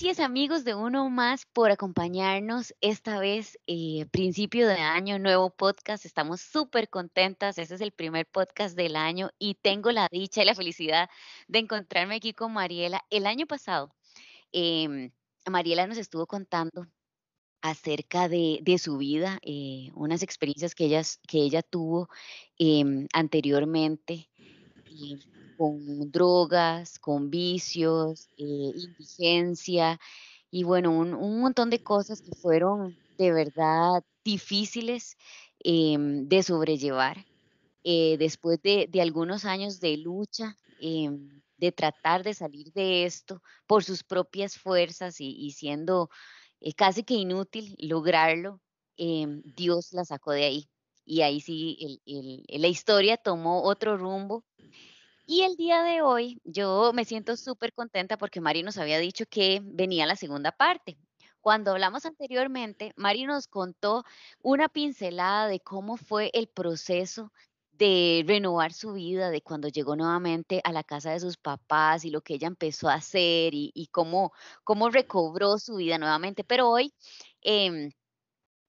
Gracias amigos de Uno Más por acompañarnos esta vez, eh, principio de año, nuevo podcast. Estamos súper contentas. Este es el primer podcast del año y tengo la dicha y la felicidad de encontrarme aquí con Mariela. El año pasado, em, Mariela nos estuvo contando acerca de, su vida, eh, unas experiencias que, que ella tuvo em, anteriormente con drogas, con vicios, eh, indigencia y bueno, un, montón de cosas que fueron de verdad difíciles em, de sobrellevar. Eh, después de, algunos años de lucha, em, de tratar de salir de esto por sus propias fuerzas y, siendo eh, casi que inútil lograrlo, em, Dios la sacó de ahí. Y ahí sí, la historia tomó otro rumbo y el día de hoy yo me siento súper contenta porque Mari nos había dicho que venía la segunda parte. Cuando hablamos anteriormente, Mari nos contó una pincelada de cómo fue el proceso de renovar su vida, de cuando llegó nuevamente a la casa de sus papás y lo que ella empezó a hacer y, cómo, cómo recobró su vida nuevamente. Pero hoy em,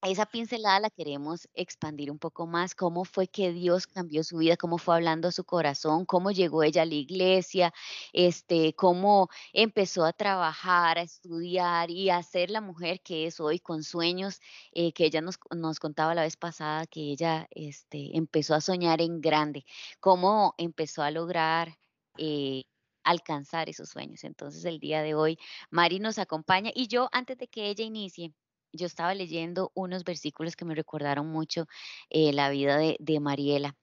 esa pincelada la queremos expandir un poco más, cómo fue que Dios cambió su vida, cómo fue hablando a su corazón, cómo llegó ella a la iglesia, este, cómo empezó a trabajar, a estudiar y a ser la mujer que es hoy con sueños, eh, que ella nos, nos, contaba la vez pasada que ella este, empezó a soñar en grande, cómo empezó a lograr eh, alcanzar esos sueños. Entonces el día de hoy Mari nos acompaña y yo antes de que ella inicie, yo estaba leyendo unos versículos que me recordaron mucho eh, la vida de, Mariela.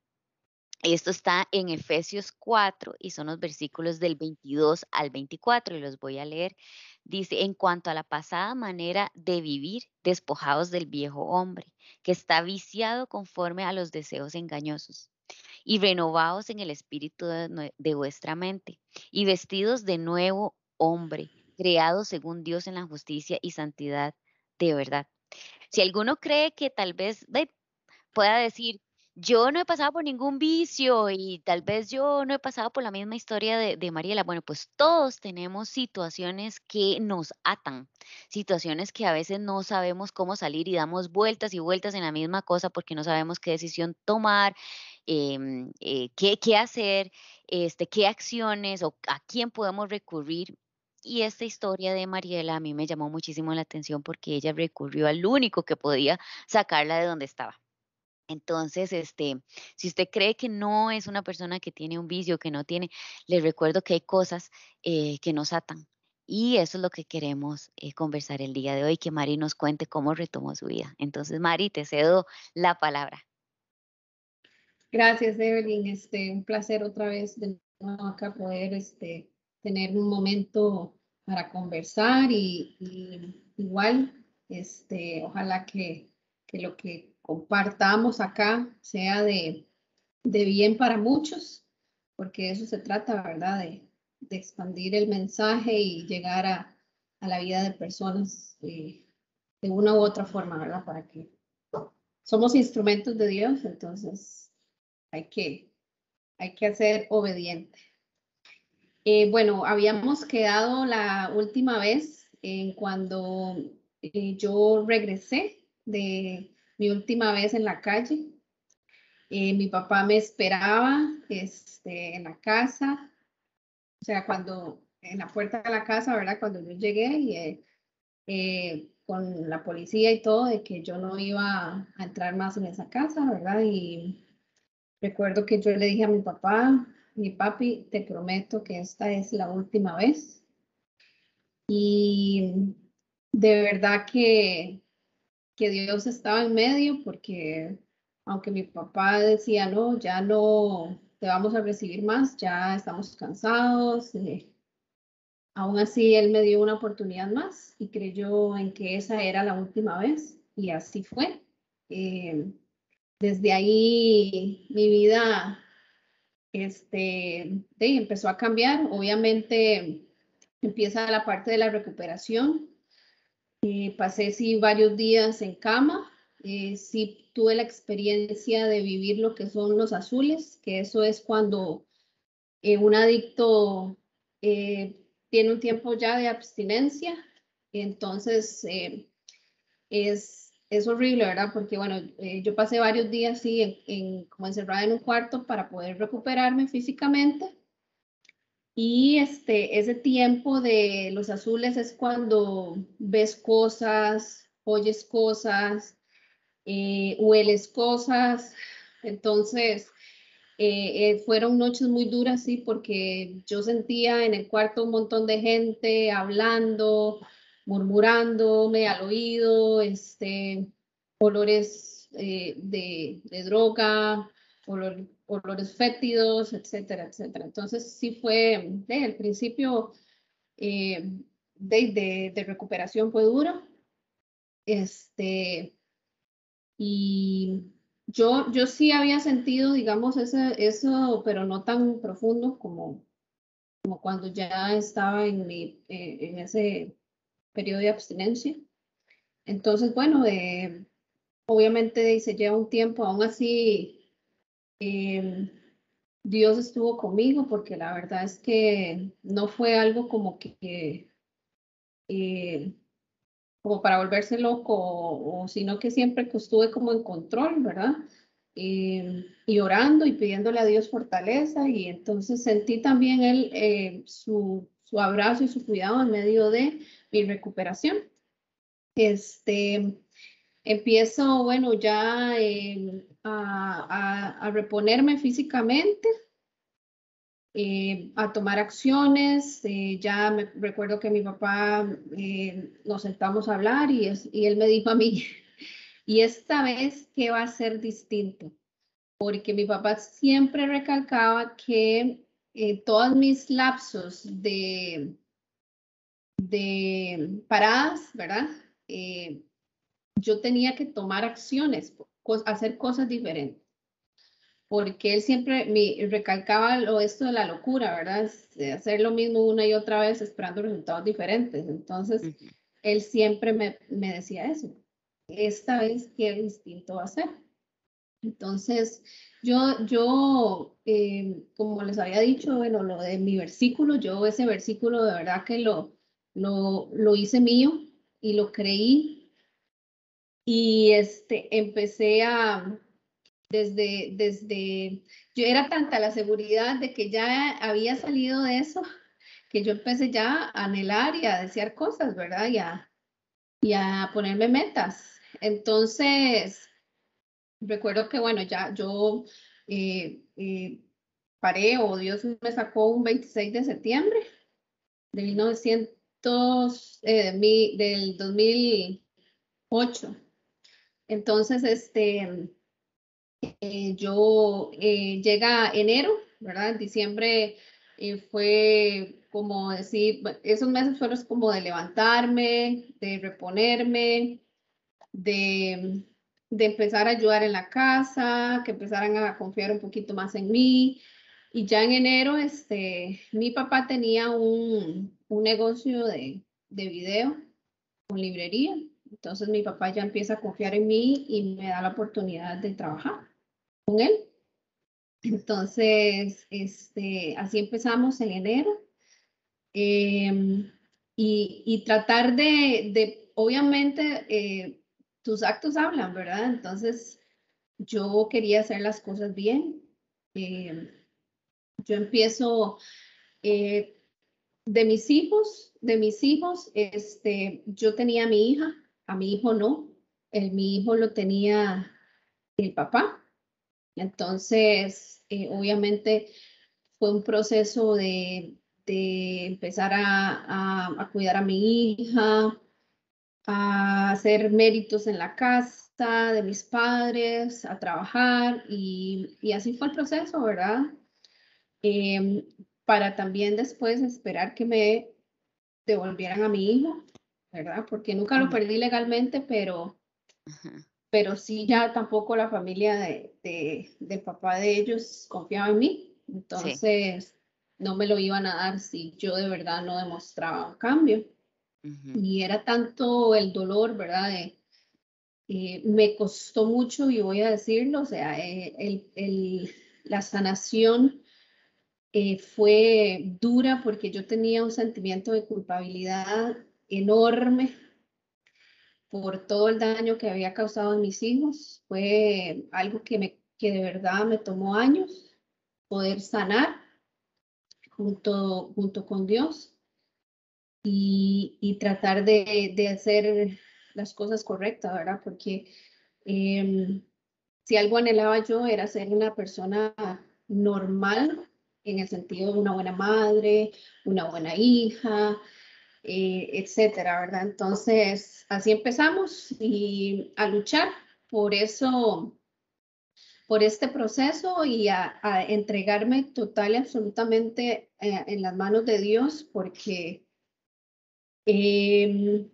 Esto está en Efesios 4 y son los versículos del 22 al 24 y los voy a leer. Dice, en cuanto a la pasada manera de vivir, despojados del viejo hombre, que está viciado conforme a los deseos engañosos, y renovados en el espíritu de, de vuestra mente, y vestidos de nuevo hombre, creado según Dios en la justicia y santidad de verdad. Si alguno cree que tal vez pueda decir, yo no he pasado por ningún vicio y tal vez yo no he pasado por la misma historia de, de, Mariela. Bueno, pues todos tenemos situaciones que nos atan, situaciones que a veces no sabemos cómo salir y damos vueltas y vueltas en la misma cosa porque no sabemos qué decisión tomar, em, eh, qué, qué, hacer, este, qué acciones o a quién podemos recurrir. Y esta historia de Mariela a mí me llamó muchísimo la atención porque ella recurrió al único que podía sacarla de donde estaba. Entonces, este, si usted cree que no es una persona que tiene un vicio, que no tiene, les recuerdo que hay cosas eh, que nos atan. Y eso es lo que queremos eh, conversar el día de hoy, que Mari nos cuente cómo retomó su vida. Entonces, Mari, te cedo la palabra. Gracias, Evelyn. Este, un placer otra vez de nuevo acá poder este, tener un momento para conversar y, igual, este, ojalá que, que, lo que compartamos acá sea de, de, bien para muchos, porque eso se trata, ¿verdad? De, de expandir el mensaje y llegar a, a la vida de personas eh, de una u otra forma, ¿verdad? Para que somos instrumentos de Dios, entonces hay que, hay que ser obediente. Eh, bueno, habíamos quedado la última vez en cuando eh, yo regresé de mi última vez en la calle. Eh, mi papá me esperaba este, en la casa, o sea, cuando en la puerta de la casa, ¿verdad? Cuando yo llegué y con la policía y todo, de que yo no iba a entrar más en esa casa, ¿verdad? Y recuerdo que yo le dije a mi papá, mi papi, te prometo que esta es la última vez. Y de verdad que, que Dios estaba en medio porque aunque mi papá decía, no, ya no te vamos a recibir más, ya estamos cansados, eh, aún así él me dio una oportunidad más y creyó en que esa era la última vez y así fue. Eh, desde ahí mi vida este, empezó a cambiar. Obviamente empieza la parte de la recuperación. Eh, pasé sí varios días en cama. Eh, sí tuve la experiencia de vivir lo que son los azules, que eso es cuando eh, un adicto tiene un tiempo ya de abstinencia Entonces, eh, es, es horrible, ¿verdad? Porque, bueno, eh, yo pasé varios días así, en, como encerrada en un cuarto para poder recuperarme físicamente. Y este, ese tiempo de los azules es cuando ves cosas, oyes cosas, eh, hueles cosas. Entonces, eh, eh, fueron noches muy duras, sí, porque yo sentía en el cuarto un montón de gente hablando, murmurándome al oído, este, olores eh, de, de, droga, olor, olores fétidos, etcétera, etcétera. Entonces sí fue, de, el principio de, de, de, recuperación fue duro. Este, y yo, yo sí había sentido, digamos, ese, eso, pero no tan profundo como, como cuando ya estaba en, mi, eh, en ese periodo de abstinencia. Entonces, bueno, eh, obviamente se lleva un tiempo, aún así eh, Dios estuvo conmigo porque la verdad es que no fue algo como que eh, como para volverse loco, sino que siempre estuve como en control, ¿verdad? y orando y pidiéndole a Dios fortaleza y entonces sentí también él eh, su, su, abrazo y su cuidado en medio de mi recuperación. Este, empiezo, bueno, ya eh, a, a, a, reponerme físicamente, eh, a tomar acciones. Eh, ya me recuerdo que mi papá eh, nos sentamos a hablar y, es, y él me dijo a mí, y esta vez, ¿qué va a ser distinto? Porque mi papá siempre recalcaba que todos mis lapsos de, de paradas, ¿verdad? yo tenía que tomar acciones, hacer cosas diferentes porque él siempre me recalcaba lo, esto de la locura, ¿verdad? De hacer lo mismo una y otra vez esperando resultados diferentes. Entonces, él siempre me, me, decía eso. Esta vez, ¿qué distinto va a ser? Entonces, yo, yo eh, como les había dicho, bueno, lo de mi versículo, yo ese versículo de verdad que lo, lo, lo hice mío y lo creí. Y este, empecé a, desde, desde, yo era tanta la seguridad de que ya había salido de eso, que yo empecé ya a anhelar y a desear cosas, ¿verdad? Y a, y a ponerme metas. Entonces, recuerdo que, bueno, ya yo eh, eh, paré o Dios me sacó un 26 de septiembre de 1900, eh, mi, del 2008. Entonces, este, eh, yo eh, llega enero, ¿verdad? En diciembre fue como decir, esos meses fueron como de levantarme, de reponerme, de, de empezar a ayudar en la casa, que empezaran a confiar un poquito más en mí. Y ya en enero, este, mi papá tenía un, un negocio de, de video con librería. Entonces mi papá ya empieza a confiar en mí y me da la oportunidad de trabajar con él. Entonces, este, así empezamos en enero. Em, y, y, tratar de, de obviamente, eh, tus actos hablan, ¿verdad? Entonces, yo quería hacer las cosas bien. Eh, yo empiezo eh, de mis hijos, de mis hijos, este, yo tenía a mi hija, a mi hijo no, el, mi hijo lo tenía el papá. Entonces, eh, obviamente fue un proceso de, de empezar a, a, cuidar a mi hija, a hacer méritos en la casa de mis padres, a trabajar y, y así fue el proceso, ¿verdad? Eh, para también después esperar que me devolvieran a mi hijo, ¿verdad? Porque nunca lo perdí legalmente, pero pero sí ya tampoco la familia de, de, del papá de ellos confiaba en mí, entonces no me lo iban a dar si yo de verdad no demostraba un cambio. Y era tanto el dolor, ¿verdad? De, eh, me costó mucho, y voy a decirlo, o sea, eh, el, el, la sanación eh, fue dura porque yo tenía un sentimiento de culpabilidad enorme por todo el daño que había causado en mis hijos. Fue algo que, me, que de verdad me tomó años poder sanar junto, junto con Dios y, y tratar de, de, hacer las cosas correctas, ¿verdad? Porque em, si algo anhelaba yo era ser una persona normal en el sentido de una buena madre, una buena hija, eh, etcétera, ¿verdad? Entonces, así empezamos y a luchar por eso, por este proceso y a, entregarme total y absolutamente eh, en las manos de Dios, porque em,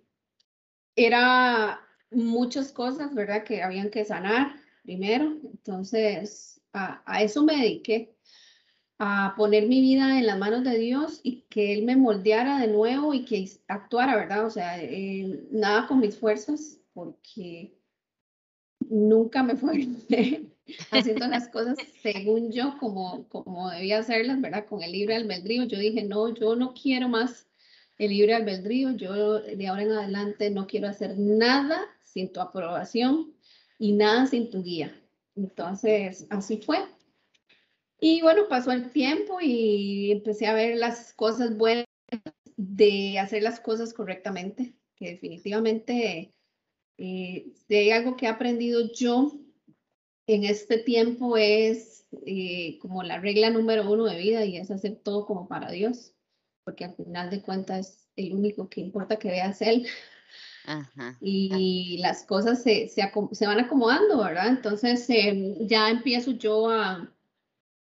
era muchas cosas, ¿verdad? Que habían que sanar primero. Entonces, a eso me dediqué a poner mi vida en las manos de Dios y que Él me moldeara de nuevo y que actuara, ¿verdad? O sea, eh, nada con mis fuerzas, porque nunca me fue haciendo las cosas según yo, como, como debía hacerlas, ¿verdad? Con el libre albedrío. Yo dije, no, yo no quiero más el libre albedrío, yo de ahora en adelante no quiero hacer nada sin tu aprobación y nada sin tu guía. Entonces, así fue. Y bueno, pasó el tiempo y empecé a ver las cosas buenas de hacer las cosas correctamente, que definitivamente eh, si hay algo que he aprendido yo en este tiempo es eh, como la regla número uno de vida y es hacer todo como para Dios, porque al final de cuentas el único que importa que veas Él. Y las cosas se, se, van acomodando, ¿verdad? Entonces em, ya empiezo yo a,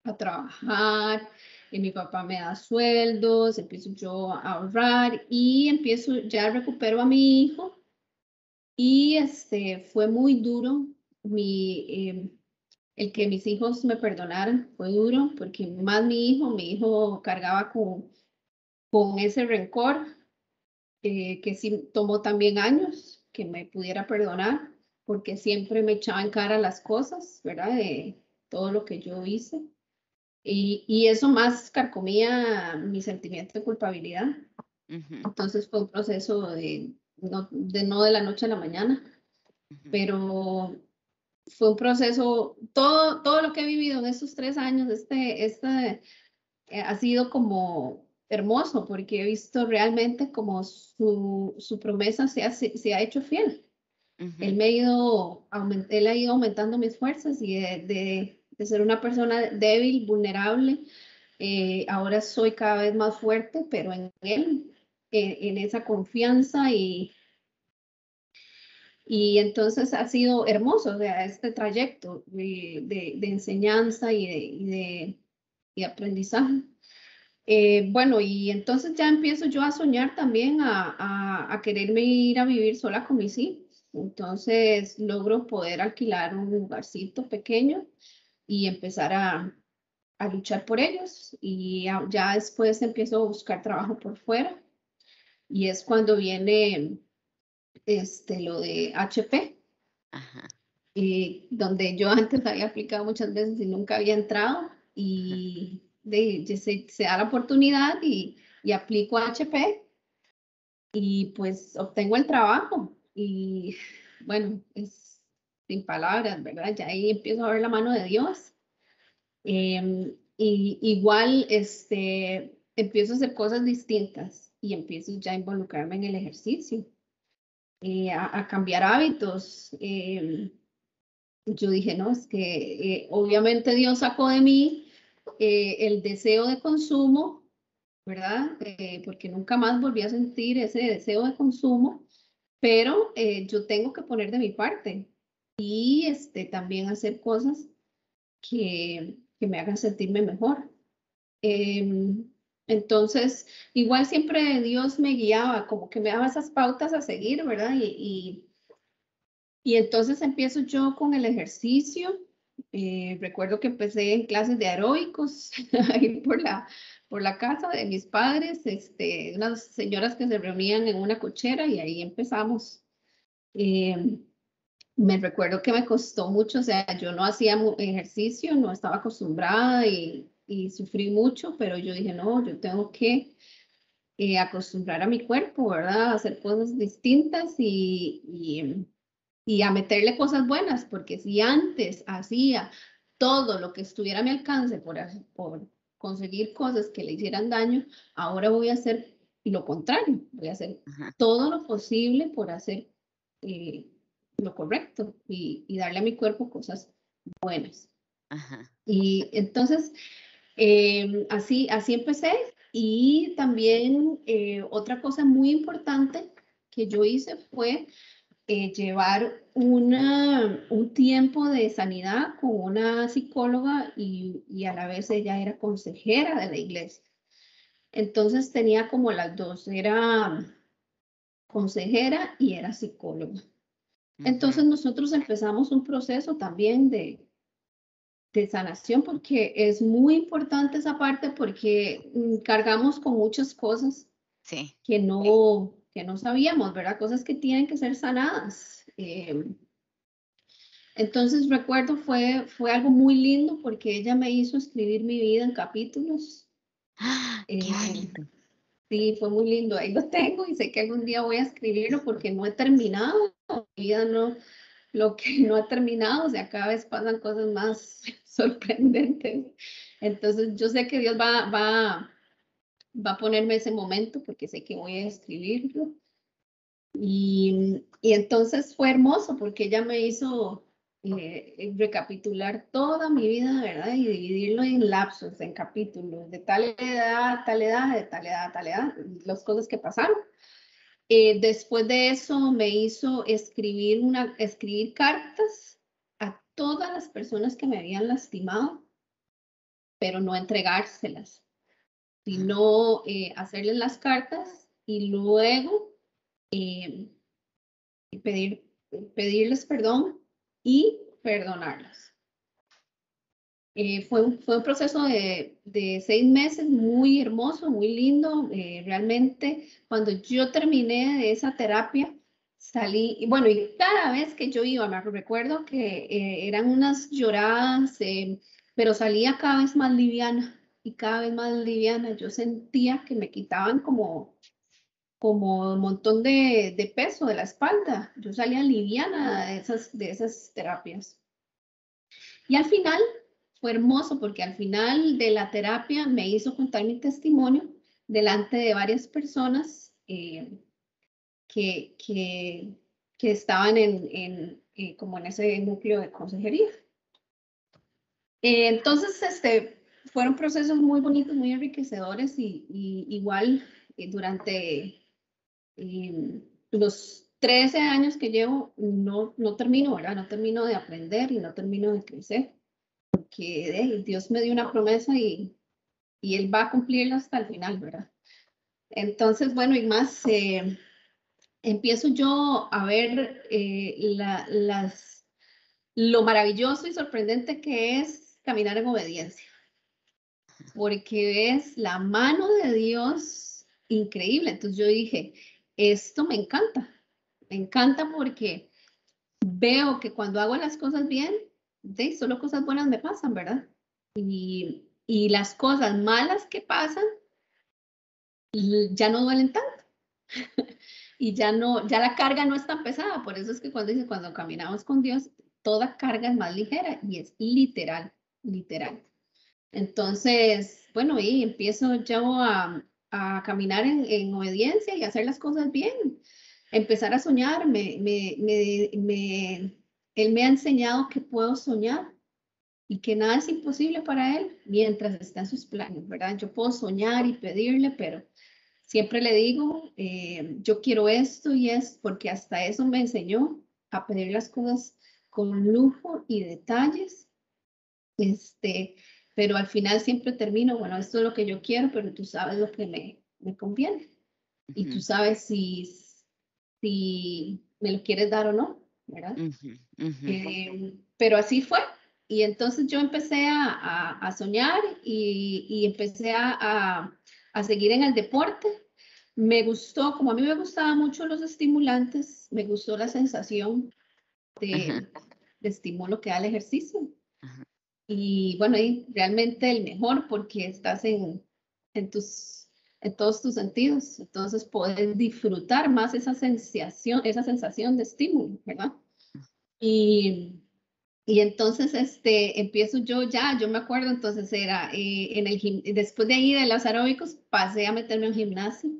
a trabajar, y mi papá me da sueldos, empiezo yo a ahorrar y empiezo, ya recupero a mi hijo y este, fue muy duro mi, em, el que mis hijos me perdonaran, fue duro porque más mi hijo, mi hijo cargaba con, con ese rencor eh, que sí tomó también años que me pudiera perdonar porque siempre me echaba en cara las cosas, ¿verdad? De todo lo que yo hice. Y, eso más carcomía mi sentimiento de culpabilidad. Entonces fue un proceso de no, de no de la noche a la mañana, pero fue un proceso, todo, todo lo que he vivido en estos tres años, este, este eh, ha sido como hermoso porque he visto realmente como su, su promesa se ha, se, ha hecho fiel. él, me ha ido, él ha ido aumentando mis fuerzas y de de ser una persona débil, vulnerable. Eh, ahora soy cada vez más fuerte, pero en él, en, esa confianza y, y entonces ha sido hermoso sea, este trayecto de, enseñanza y de, y aprendizaje. Eh, bueno, y entonces ya empiezo yo a soñar también a, a, a, quererme ir a vivir sola con mis hijos. Entonces logro poder alquilar un lugarcito pequeño y empezar a, a luchar por ellos. Y ya, después empiezo a buscar trabajo por fuera. Y es cuando viene este, lo de HP, Y donde yo antes había aplicado muchas veces y nunca había entrado. Y de, se, se, da la oportunidad y, y aplico a HP y pues obtengo el trabajo. Y bueno, es sin palabras, ¿verdad? Ya ahí empiezo a ver la mano de Dios. Em, y igual, este, empiezo a hacer cosas distintas y empiezo ya a involucrarme en el ejercicio, eh, a, cambiar hábitos. Em, yo dije, no, es que eh, obviamente Dios sacó de mí eh, el deseo de consumo, ¿verdad? porque nunca más volví a sentir ese deseo de consumo, pero yo tengo que poner de mi parte y este, también hacer cosas que, que me hagan sentirme mejor. Em, entonces, igual siempre Dios me guiaba, como que me daba esas pautas a seguir, ¿verdad? Y, y, entonces empiezo yo con el ejercicio. Eh, recuerdo que empecé en clases de aeróbicos, ahí por la, por la casa de mis padres, este, unas señoras que se reunían en una cochera y ahí empezamos. Eh, me recuerdo que me costó mucho, o sea, yo no hacía ejercicio, no estaba acostumbrada y, y sufrí mucho, pero yo dije, no, yo tengo que eh, acostumbrar a mi cuerpo, ¿verdad? A hacer cosas distintas y, y, y a meterle cosas buenas, porque si antes hacía todo lo que estuviera a mi alcance por, por conseguir cosas que le hicieran daño, ahora voy a hacer lo contrario, voy a hacer todo lo posible por hacer eh, lo correcto y, darle a mi cuerpo cosas buenas. Y entonces, em, así, así empecé. Y también eh, otra cosa muy importante que yo hice fue eh, llevar una, un tiempo de sanidad con una psicóloga y, y, a la vez ella era consejera de la iglesia. Entonces tenía como las dos, era consejera y era psicóloga. Entonces nosotros empezamos un proceso también de, de sanación porque es muy importante esa parte porque mm, cargamos con muchas cosas sí. que no que no sabíamos, ¿verdad? Cosas que tienen que ser sanadas. Em, entonces recuerdo fue, fue algo muy lindo porque ella me hizo escribir mi vida en capítulos. ¡Ah, ¡Qué em, Sí, fue muy lindo. Ahí lo tengo y sé que algún día voy a escribirlo porque no he terminado. Vida no, lo que no ha terminado, o sea, cada vez pasan cosas más sorprendentes. Entonces yo sé que Dios va, va, va a ponerme ese momento porque sé que voy a escribirlo. Y, y entonces fue hermoso porque ella me hizo eh, recapitular toda mi vida, ¿verdad? Y dividirlo en lapsos, en capítulos, de tal edad, tal edad, de tal edad, tal edad, las cosas que pasaron. Eh, después de eso me hizo escribir, cartas a todas las personas que me habían lastimado, pero no entregárselas sino eh, hacerles las cartas y luego eh, pedir, pedirles perdón y perdonarlas. Eh, fue, un, fue un proceso de, de, seis meses muy hermoso, muy lindo. realmente, cuando yo terminé de esa terapia, salí, y bueno, y cada vez que yo iba, me recuerdo que eran unas lloradas, pero salía cada vez más liviana y cada vez más liviana. Yo sentía que me quitaban como, como un montón de, de peso de la espalda. Yo salía liviana de esas, de esas terapias. Y al final fue hermoso porque al final de la terapia me hizo contar mi testimonio delante de varias personas eh, que, que, que, estaban en, en eh, como en ese núcleo de consejería. Eh, entonces, este, fueron procesos muy bonitos, muy enriquecedores y, igual eh, durante em, los 13 años que llevo no, no termino, ¿verdad? No termino de aprender y no termino de crecer, porque Dios me dio una promesa y, y, Él va a cumplirla hasta el final, ¿verdad? Entonces, bueno, y más, eh, empiezo yo a ver eh, la, las, lo maravilloso y sorprendente que es caminar en obediencia porque es la mano de Dios increíble. Entonces yo dije, esto me encanta, me encanta porque veo que cuando hago las cosas bien, solo cosas buenas me pasan, ¿verdad? Y, y las cosas malas que pasan ya no duelen tanto. y ya no, ya la carga no es tan pesada. Por eso es que cuando dice, cuando caminamos con Dios, toda carga es más ligera y es literal, literal. Entonces, bueno, y empiezo yo a, a caminar en, en, obediencia y hacer las cosas bien. Empezar a soñar, me, me, me, él me ha enseñado que puedo soñar y que nada es imposible para él mientras está en sus planes, ¿verdad? Yo puedo soñar y pedirle, pero siempre le digo, eh, yo quiero esto y es porque hasta eso me enseñó a pedir las cosas con lujo y detalles. Este, pero al final siempre termino, bueno, esto es lo que yo quiero, pero tú sabes lo que me, me conviene. Y tú sabes si, si me lo quieres dar o no, ¿verdad? Eh, pero así fue. Y entonces yo empecé a, a, soñar y, y empecé a, a, seguir en el deporte. Me gustó, como a mí me gustaban mucho los estimulantes, me gustó la sensación de, de estímulo que da el ejercicio. Y bueno, y realmente el mejor porque estás en, en tus en todos tus sentidos. Entonces puedes disfrutar más esa sensación, esa sensación de estímulo, ¿verdad? Y, y entonces este, empiezo yo ya, yo me acuerdo, entonces era eh, en el después de ahí de los aeróbicos, pasé a meterme en gimnasio.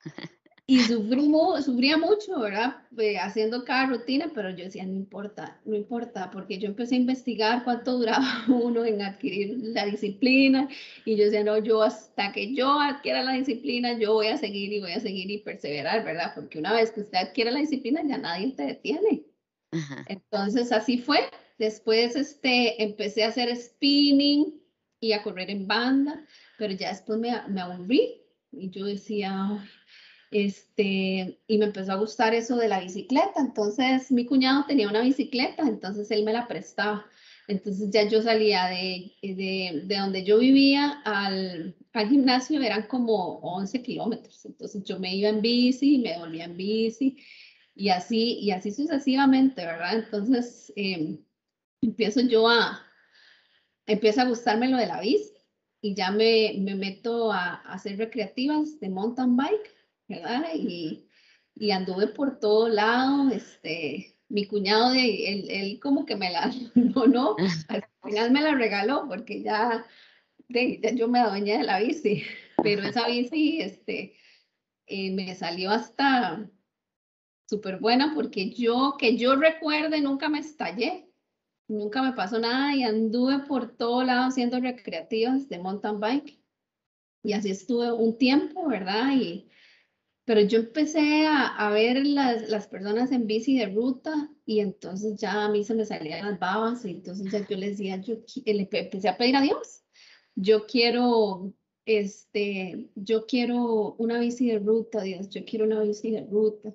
Y sufrí, sufría mucho, ¿verdad? Eh, haciendo cada rutina, pero yo decía, no importa, no importa, porque yo empecé a investigar cuánto duraba uno en adquirir la disciplina y yo decía, no, yo hasta que yo adquiera la disciplina, yo voy a seguir y voy a seguir y perseverar, ¿verdad? Porque una vez que usted adquiere la disciplina, ya nadie te detiene. Entonces, así fue. Después este, empecé a hacer spinning y a correr en banda, pero ya después me, me aburrí y yo decía, este, y me empezó a gustar eso de la bicicleta. Entonces mi cuñado tenía una bicicleta, entonces él me la prestaba. Entonces ya yo salía de, de, de donde yo vivía al, al, gimnasio, eran como 11 kilómetros. Entonces yo me iba en bici, me volvía en bici y así, y así sucesivamente, ¿verdad? Entonces em, empiezo yo a, empieza a gustarme lo de la bici y ya me, me meto a, a hacer recreativas de mountain bike ¿verdad? Y, y anduve por todo lado, este, mi cuñado, de, él, él como que me la donó, al final me la regaló porque ya, de, ya yo me adueñé de la bici, pero esa bici, este, eh, me salió hasta súper buena porque yo, que yo recuerde, nunca me estallé, nunca me pasó nada y anduve por todo lado haciendo recreativas de mountain bike. Y así estuve un tiempo, ¿verdad? Y, pero yo empecé a, ver las, las, personas en bici de ruta y entonces ya a mí se me salían las babas y entonces ya yo les decía, yo le empecé a pedir a Dios, yo quiero, este, yo quiero una bici de ruta, Dios, yo quiero una bici de ruta.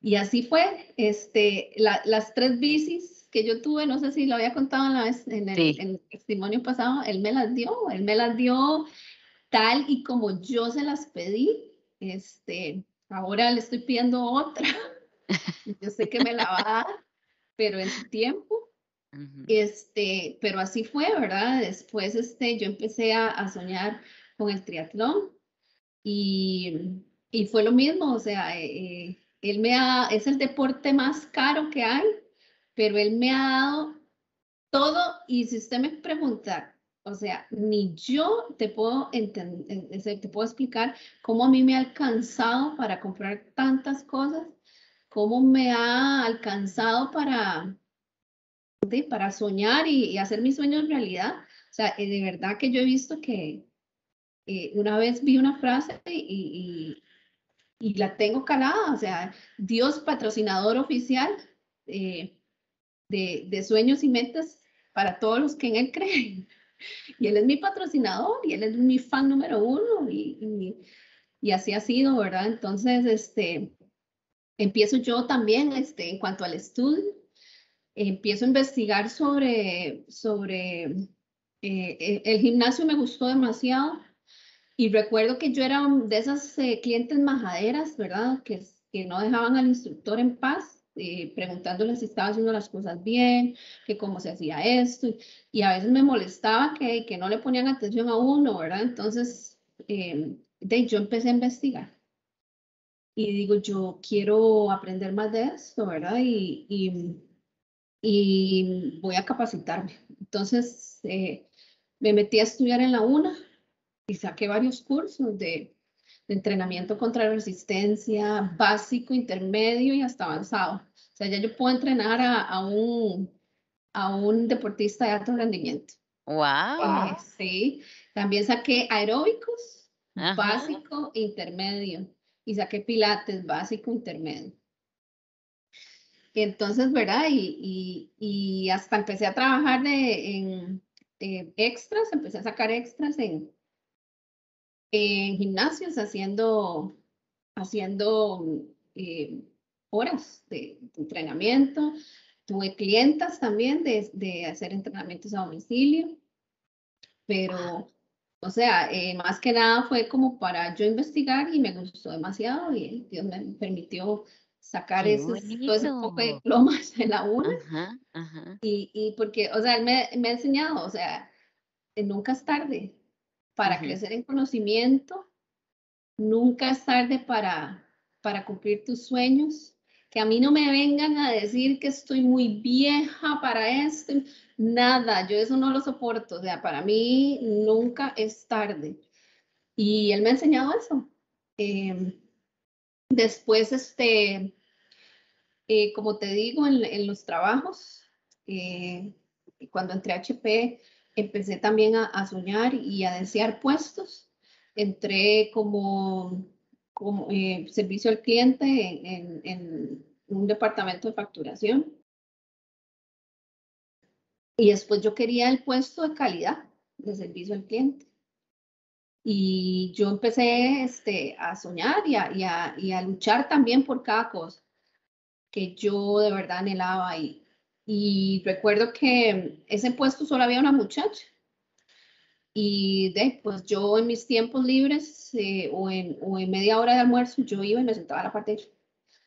Y así fue, este, la, las tres bicis que yo tuve, no sé si lo había contado en, la vez, en, el, en el testimonio pasado, él me las dio, él me las dio tal y como yo se las pedí este, ahora le estoy pidiendo otra. Yo sé que me la va a dar, pero en su tiempo. Este, pero así fue, ¿verdad? Después este, yo empecé a, a soñar con el triatlón y, y fue lo mismo, o sea, eh, eh, él me ha, es el deporte más caro que hay, pero él me ha dado todo y si usted me pregunta, o sea, ni yo te puedo, entender, te puedo explicar cómo a mí me ha alcanzado para comprar tantas cosas, cómo me ha alcanzado para, para soñar y, hacer mis sueños realidad. O sea, eh, de verdad que yo he visto que eh, una vez vi una frase y, y, la tengo calada, o sea, Dios patrocinador oficial eh, de, de sueños y metas para todos los que en Él creen. Y él es mi patrocinador y él es mi fan número uno y, y, así ha sido, ¿verdad? Entonces, este, empiezo yo también, este, en cuanto al estudio, empiezo a investigar sobre, sobre eh, eh, el gimnasio, me gustó demasiado. Y recuerdo que yo era de esas eh, clientes majaderas, ¿verdad? Que, que no dejaban al instructor en paz eh, preguntándole si estaba haciendo las cosas bien, que cómo se hacía esto, y a veces me molestaba que, que no le ponían atención a uno, ¿verdad? Entonces, eh, de, yo empecé a investigar. Y digo, yo quiero aprender más de esto, ¿verdad? Y, y, y voy a capacitarme. Entonces, eh, me metí a estudiar en la UNA y saqué varios cursos de de entrenamiento contra resistencia, básico, intermedio y hasta avanzado. O sea, ya yo puedo entrenar a, a un, a un deportista de alto rendimiento. Wow. Eh, sí, también saqué aeróbicos, básico, intermedio, y saqué pilates, básico, intermedio. Entonces, ¿verdad? Y, y, y hasta empecé a trabajar de, en extras, empecé a sacar extras en, en gimnasios haciendo, haciendo eh, horas de, entrenamiento. Tuve clientas también de, de, hacer entrenamientos a domicilio, pero, o sea, eh, más que nada fue como para yo investigar y me gustó demasiado y Dios me permitió sacar esos, todo ese poco de diplomas en la una. Y, y porque, o sea, él me, me ha enseñado, o sea, nunca es tarde, para crecer en conocimiento nunca es tarde para, para cumplir tus sueños. Que a mí no me vengan a decir que estoy muy vieja para esto. Nada, yo eso no lo soporto. O sea, para mí nunca es tarde. Y él me ha enseñado eso. Em, después, este, eh, como te digo, en, los trabajos, eh, cuando entré a HP, empecé también a, soñar y a desear puestos. Entré como, como eh, servicio al cliente en, en, un departamento de facturación. Y después yo quería el puesto de calidad de servicio al cliente. Y yo empecé este, a soñar y a, y, a, y a, luchar también por cada cosa que yo de verdad anhelaba. Y, y recuerdo que ese puesto solo había una muchacha. Y de, pues yo en mis tiempos libres eh, o, en, o, en, media hora de almuerzo, yo iba y me sentaba a la parte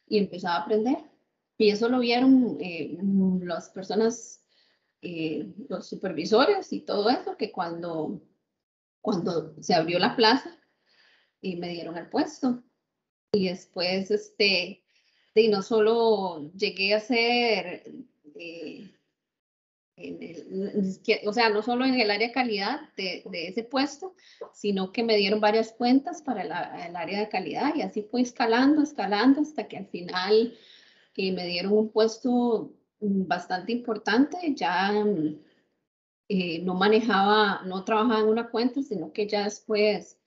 y empezaba a aprender. Y eso lo vieron eh, las personas, eh, los supervisores y todo eso, que cuando cuando se abrió la plaza y me dieron el puesto. Y después, este, y no solo llegué a ser, eh, o sea, no solo en el área de calidad de, ese puesto, sino que me dieron varias cuentas para el área de calidad y así fue escalando, escalando hasta que al final eh, me dieron un puesto bastante importante, ya eh, no manejaba, no trabajaba en una cuenta, sino que ya después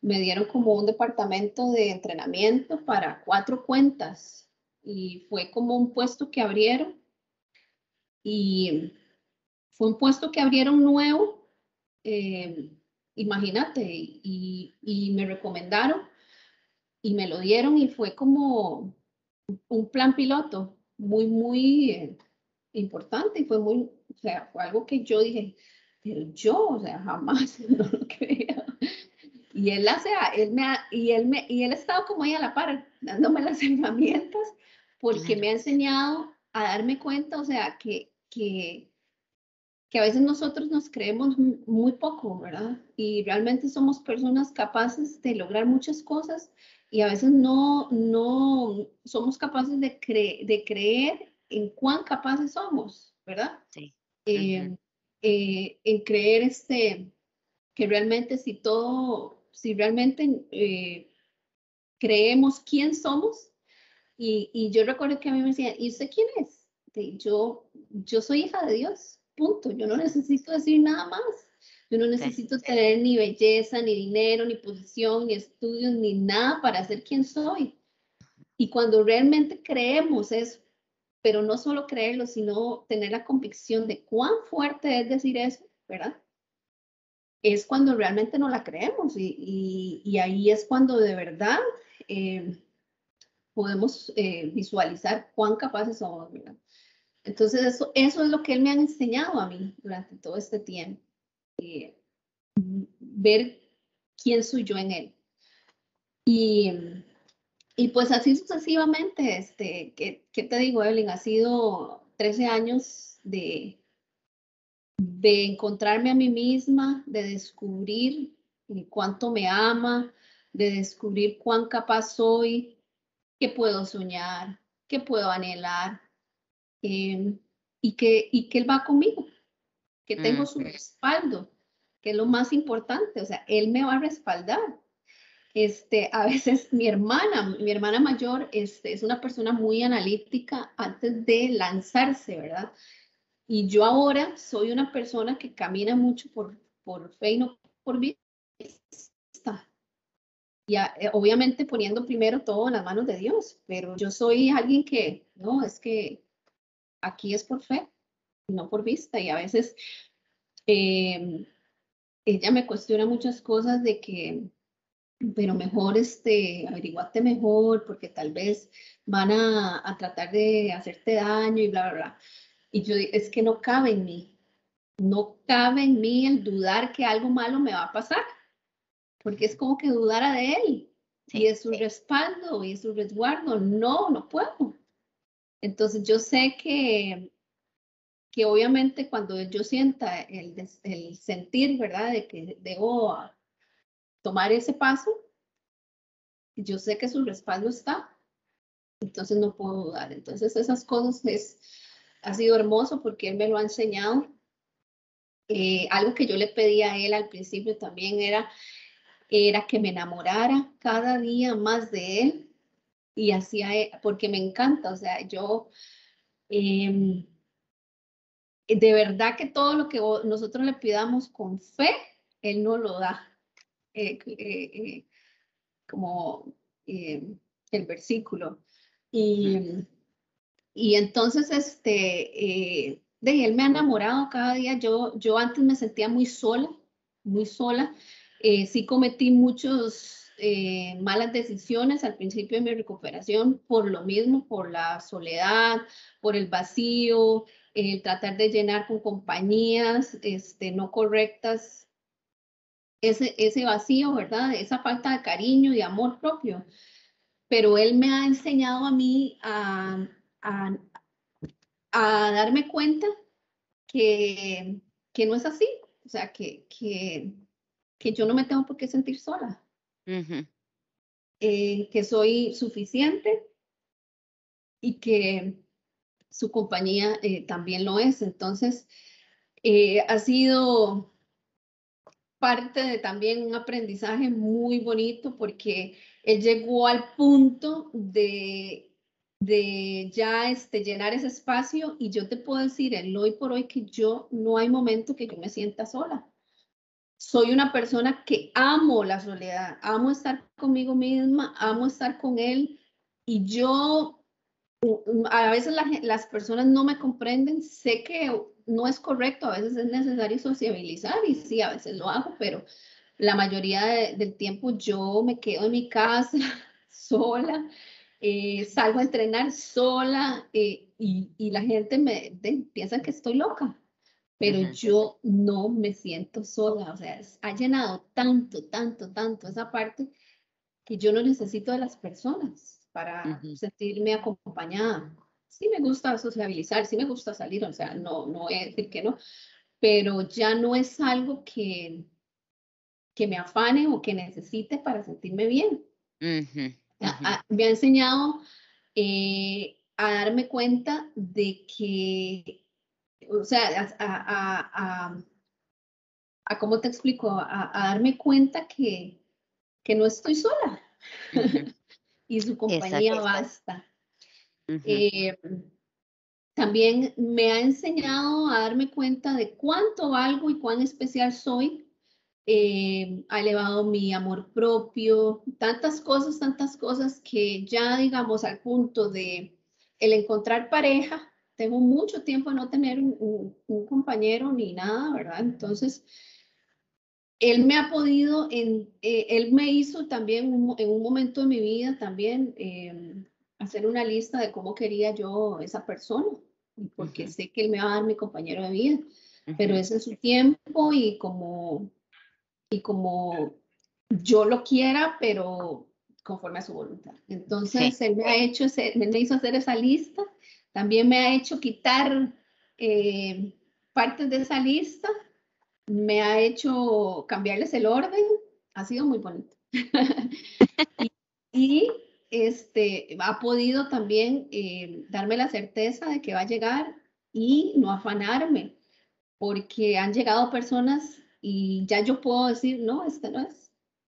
me dieron como un departamento de entrenamiento para cuatro cuentas y fue como un puesto que abrieron y fue un puesto que abrieron nuevo, eh, imagínate, y, y, me recomendaron y me lo dieron y fue como un plan piloto muy, muy eh, importante y fue muy, o sea, fue algo que yo dije, pero yo, o sea, jamás no lo creía. Y él hace, él me ha, y él me, y él ha estado como ahí a la par, dándome las herramientas, porque me ha enseñado a darme cuenta, o sea, que, que, que a veces nosotros nos creemos muy poco, ¿verdad? Y realmente somos personas capaces de lograr muchas cosas y a veces no, no somos capaces de, de creer en cuán capaces somos, ¿verdad? Sí. Eh, eh, en creer este, que realmente si todo, si realmente eh, creemos quién somos, y, y, yo recuerdo que a mí me decían, ¿y usted quién es? yo, yo soy hija de Dios, punto, yo no necesito decir nada más. Yo no necesito tener ni belleza, ni dinero, ni posición, ni estudios, ni nada para ser quien soy. Y cuando realmente creemos eso, pero no solo creerlo, sino tener la convicción de cuán fuerte es decir eso, ¿verdad? Es cuando realmente no la creemos y, y, ahí es cuando de verdad eh, podemos eh, visualizar cuán capaces somos. Entonces eso, eso es lo que él me ha enseñado a mí durante todo este tiempo, eh, ver quién soy yo en él. Y y pues así sucesivamente, este, ¿qué, ¿qué, te digo, Evelyn? Ha sido 13 años de, de encontrarme a mí misma, de descubrir cuánto me ama, de descubrir cuán capaz soy, qué puedo soñar, qué puedo anhelar, em, y, que, y que Él va conmigo, que tengo su respaldo, que es lo más importante, o sea, Él me va a respaldar este, a veces mi hermana, mi hermana mayor, este, es una persona muy analítica antes de lanzarse, ¿verdad? Y yo ahora soy una persona que camina mucho por, por fe y no por vista. Y eh, obviamente poniendo primero todo en las manos de Dios, pero yo soy alguien que, no, es que aquí es por fe no por vista. Y a veces em, ella me cuestiona muchas cosas de que pero mejor este, averiguate mejor porque tal vez van a, tratar de hacerte daño y bla, bla, bla. Y yo es que no cabe en mí, no cabe en mí el dudar que algo malo me va a pasar, porque es como que dudara de él y es su respaldo y es su resguardo. No, no puedo. Entonces yo sé que, que obviamente cuando yo sienta el, el sentir, ¿verdad? De que debo tomar ese paso, yo sé que su respaldo está, entonces no puedo dudar. Entonces esas cosas es, ha sido hermoso porque él me lo ha enseñado. Eh, algo que yo le pedí a él al principio también era, era que me enamorara cada día más de él y hacía, porque me encanta, o sea, yo em, de verdad que todo lo que nosotros le pidamos con fe, él no lo da. Eh, eh, como el versículo. Y, y entonces, este, eh, de él me ha enamorado cada día. Yo, yo antes me sentía muy sola, muy sola. Eh, sí cometí muchas eh, malas decisiones al principio de mi recuperación por lo mismo, por la soledad, por el vacío, el tratar de llenar con compañías este, no correctas ese, ese vacío, ¿verdad? Esa falta de cariño y amor propio pero él me ha enseñado a mí a, darme cuenta que, no es así, o sea, que, que, yo no me tengo por qué sentir sola, eh, que soy suficiente y que su compañía eh, también lo es. Entonces, eh, ha sido parte de también un aprendizaje muy bonito porque él llegó al punto de, de ya este, llenar ese espacio y yo te puedo decir el hoy por hoy que yo no hay momento que yo me sienta sola. Soy una persona que amo la soledad, amo estar conmigo misma, amo estar con él y yo a veces las personas no me comprenden, sé que no es correcto, a veces es necesario sociabilizar y sí, a veces lo hago, pero la mayoría del tiempo yo me quedo en mi casa sola, eh, salgo a entrenar sola eh, y, la gente me piensa que estoy loca, pero yo no me siento sola, o sea, ha llenado tanto, tanto, tanto esa parte que yo no necesito de las personas para sentirme acompañada. Sí me gusta sociabilizar, sí me gusta salir, o sea, no, no voy a decir que no, pero ya no es algo que, que me afane o que necesite para sentirme bien. me ha enseñado eh, a darme cuenta de que, o sea, a, a, ¿cómo te explico? A, darme cuenta que, que no estoy sola. Y su compañía basta. Eh, también me ha enseñado a darme cuenta de cuánto valgo y cuán especial soy. Eh, ha elevado mi amor propio, tantas cosas, tantas cosas que ya digamos al punto de el encontrar pareja, tengo mucho tiempo de no tener un, compañero ni nada, ¿verdad? Entonces, él me ha podido, en, eh, él me hizo también en un momento de mi vida también eh, hacer una lista de cómo quería yo esa persona, porque sé que él me va a dar mi compañero de vida, pero es en su tiempo y como y como yo lo quiera, pero conforme a su voluntad. Entonces, él me ha hecho, me hizo hacer esa lista, también me ha hecho quitar eh, partes de esa lista, me ha hecho cambiarles el orden, ha sido muy bonito. y, este, ha podido también eh, darme la certeza de que va a llegar y no afanarme, porque han llegado personas y ya yo puedo decir, no, este no es.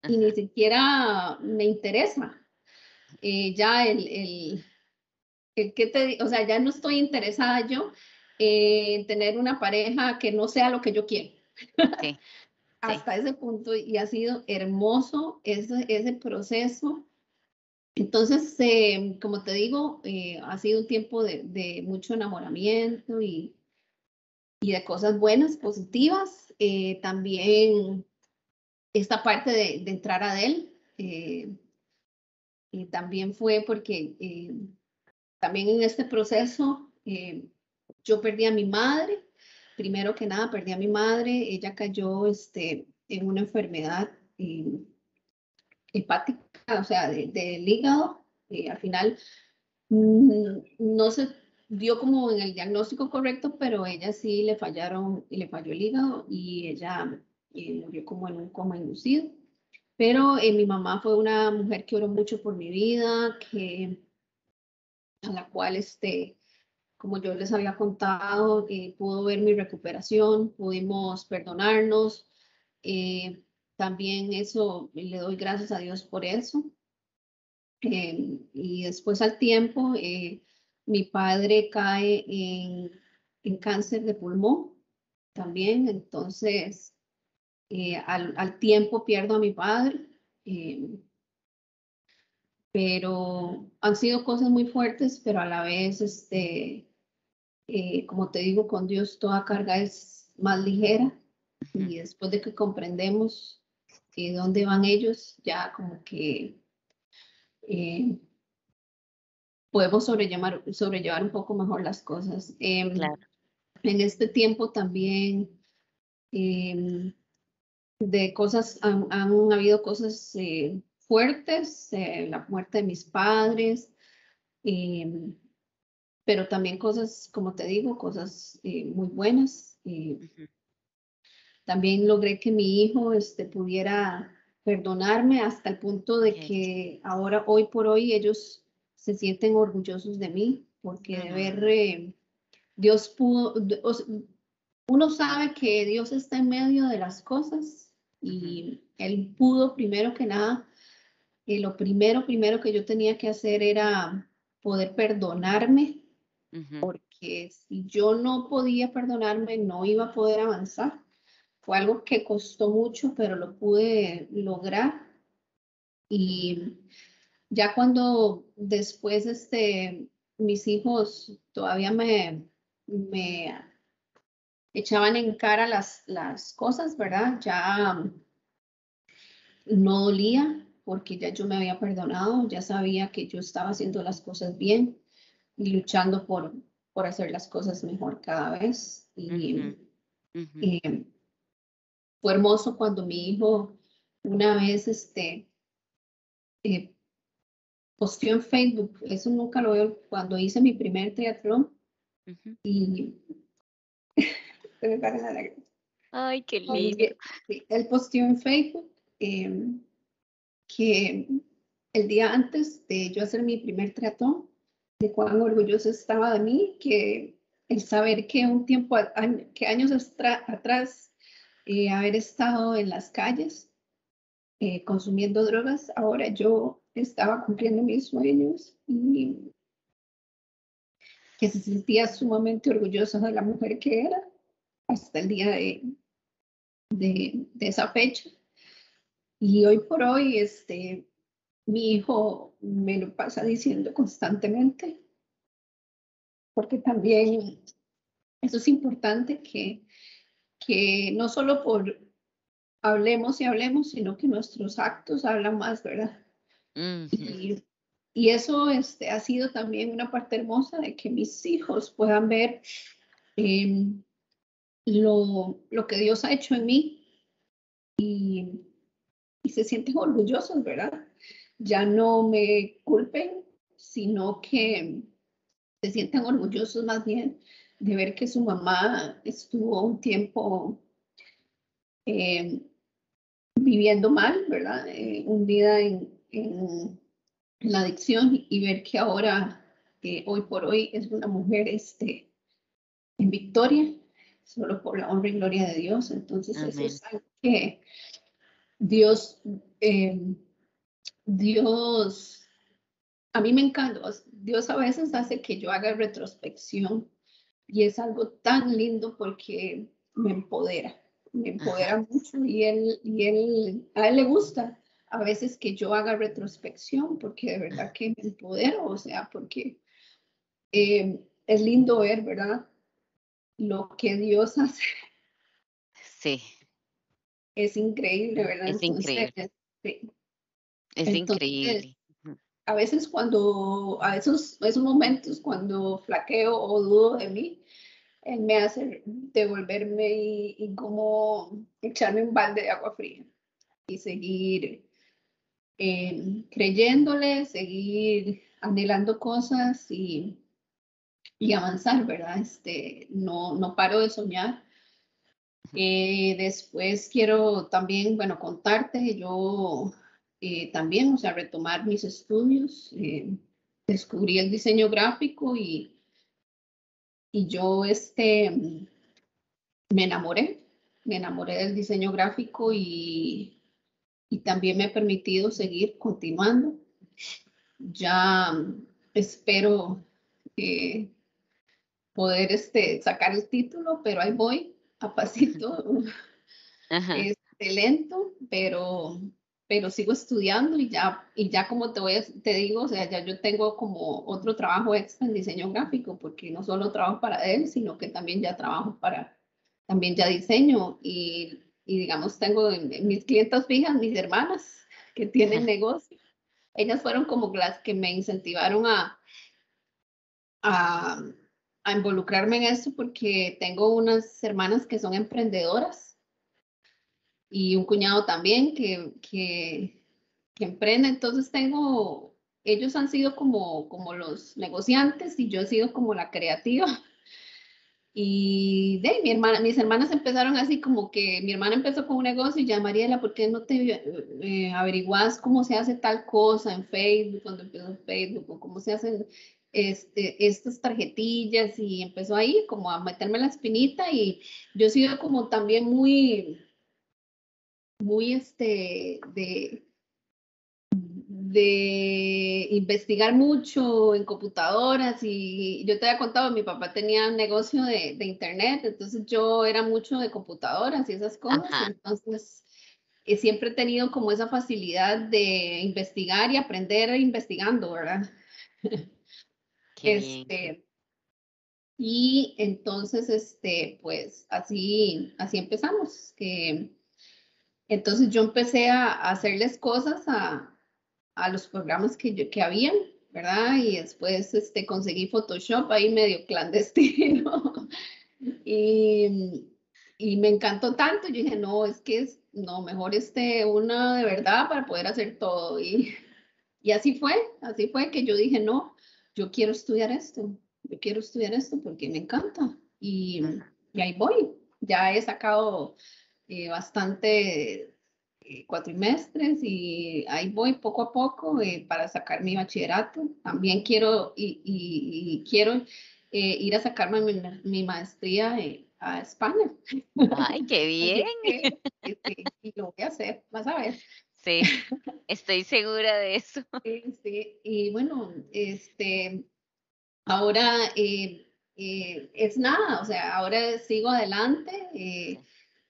Y ni siquiera me interesa. Eh, ya el, el, que te, o sea, ya no estoy interesada yo en tener una pareja que no sea lo que yo quiero. Hasta ese punto y ha sido hermoso ese, ese proceso. Entonces, eh, como te digo, eh, ha sido un tiempo de, de mucho enamoramiento y, y de cosas buenas, positivas. Eh, también esta parte de, entrar a él y también fue porque también en este proceso yo perdí a mi madre. Primero que nada, perdí a mi madre. Ella cayó este, en una enfermedad hepática, o sea, del hígado. al final mm, no se dio como en el diagnóstico correcto, pero ella sí le fallaron le falló el hígado y ella eh, murió como en un coma inducido. Pero eh, mi mamá fue una mujer que oró mucho por mi vida, que a la cual, este, como yo les había contado, eh, pudo ver mi recuperación, pudimos perdonarnos. Eh, también eso, le doy gracias a Dios por eso. y después al tiempo, mi padre cae en, en cáncer de pulmón también, entonces eh, al, tiempo pierdo a mi padre, eh, pero han sido cosas muy fuertes, pero a la vez, este, eh, como te digo, con Dios toda carga es más ligera. Y después de que comprendemos dónde van ellos, ya como que podemos sobrellevar, sobrellevar un poco mejor las cosas. Em, en este tiempo también em, de cosas, han, habido cosas eh, fuertes, eh, la muerte de mis padres, em, pero también cosas, como te digo, cosas eh, muy buenas. También logré que mi hijo este, pudiera perdonarme hasta el punto de que ahora, hoy por hoy, ellos se sienten orgullosos de mí, porque de ver, Dios pudo, uno sabe que Dios está en medio de las cosas y él pudo, primero que nada, lo primero, primero que yo tenía que hacer era poder perdonarme, porque si yo no podía perdonarme, no iba a poder avanzar. Fue algo que costó mucho, pero lo pude lograr. Y ya cuando después este, mis hijos todavía me, me echaban en cara las, las cosas, ¿verdad? Ya no dolía porque ya yo me había perdonado, ya sabía que yo estaba haciendo las cosas bien y luchando por, por hacer las cosas mejor cada vez. Y, eh, fue hermoso cuando mi hijo una vez este, eh, posteó en Facebook, eso nunca lo veo, cuando hice mi primer triatlón y Ay, qué lindo. Él posteó en Facebook em, que el día antes de yo hacer mi primer tratón, de cuán orgulloso estaba de mí, que el saber que un tiempo, que años atrás, eh, haber estado en las calles eh, consumiendo drogas, ahora yo estaba cumpliendo mis sueños y que se sentía sumamente orgulloso de la mujer que era hasta el día de, de, esa fecha. Y hoy por hoy, este, mi hijo me lo pasa diciendo constantemente, porque también eso es importante que, que no solo por hablemos y hablemos, sino que nuestros actos hablan más, ¿verdad? y, y, eso este, ha sido también una parte hermosa de que mis hijos puedan ver eh, lo, lo que Dios ha hecho en mí y, y se sienten orgullosos, ¿verdad? Ya no me culpen, sino que se sienten orgullosos más bien de ver que su mamá estuvo un tiempo eh, viviendo mal, ¿verdad? Eh, hundida en, en, la adicción y ver que ahora, eh, hoy por hoy, es una mujer este, en victoria solo por la honra y gloria de Dios. Entonces, eso es algo que Dios, eh, Dios, a mí me encanta, Dios a veces hace que yo haga retrospección y es algo tan lindo porque me empodera, me empodera mucho y él, y él, a él le gusta a veces que yo haga retrospección porque de verdad que me empodero, o sea, porque eh, es lindo ver, ¿verdad? lo que Dios hace. Sí. Es increíble, ¿verdad? Es increíble. Es increíble. A veces cuando, a esos, esos momentos cuando flaqueo o dudo de mí, Él me hace devolverme y, como echarme un balde de agua fría y seguir eh, creyéndole, seguir anhelando cosas y y avanzar, ¿verdad? Este, no, no paro de soñar Eh, después quiero también, bueno, contarte, yo eh, también, o sea, retomar mis estudios. Eh, descubrí el diseño gráfico y, y yo este, me enamoré, me enamoré del diseño gráfico y, y también me ha permitido seguir continuando. Ya espero poder este, sacar el título, pero ahí voy, a pasito, este, lento, pero, pero sigo estudiando y ya, y ya como te, voy te digo, o sea, ya yo tengo como otro trabajo extra en diseño gráfico, porque no solo trabajo para él, sino que también ya trabajo para, también ya diseño y, y digamos, tengo mis clientas fijas, mis hermanas que tienen negocio. Ellas fueron como las que me incentivaron a, a, a involucrarme en esto porque tengo unas hermanas que son emprendedoras y un cuñado también que, que, que emprende. Entonces tengo, ellos han sido como, como los negociantes y yo he sido como la creativa. Y de mi hermana, mis hermanas empezaron así como que mi hermana empezó con un negocio y ya Mariela, ¿por qué no te eh, averiguas cómo se hace tal cosa en Facebook, cuando empezó Facebook, o cómo se hacen este, estas tarjetillas y empezó ahí como a meterme la espinita y yo he sido como también muy, muy este, de, de investigar mucho en computadoras y yo te había contado, mi papá tenía un negocio de, de internet, entonces yo era mucho de computadoras y esas cosas, entonces eh, siempre he tenido como esa facilidad de investigar y aprender investigando, ¿verdad? este, y entonces, este, pues así, así empezamos. Que, entonces yo empecé a, hacerles cosas a, a, los programas que, yo, que habían, ¿verdad? Y después este, conseguí Photoshop ahí medio clandestino. y, y me encantó tanto. Yo dije, no, es que es, no, mejor este, una de verdad para poder hacer todo. Y, y así fue, así fue que yo dije, no, yo quiero estudiar esto, yo quiero estudiar esto porque me encanta y, ahí voy. Ya he sacado eh, bastante eh, cuatrimestres y ahí voy poco a poco eh, para sacar mi bachillerato. También quiero y, quiero ir a sacarme mi, maestría a España. Ay, qué bien. y lo voy a hacer, vas a ver. Sí, estoy segura de eso. Sí, sí. Y bueno, este, ahora eh, eh, es nada, o sea, ahora sigo adelante, eh,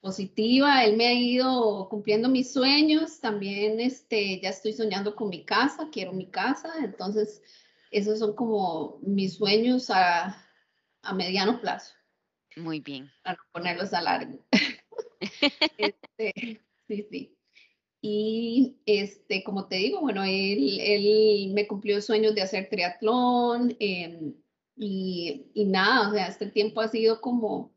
positiva, él me ha ido cumpliendo mis sueños, también este, ya estoy soñando con mi casa, quiero mi casa, entonces esos son como mis sueños a, a mediano plazo. Muy bien. Para ponerlos a largo. este, sí, sí. Y este, como te digo, bueno, él, él me cumplió sueños de hacer triatlón em, y, y, nada, o sea, este tiempo ha sido como,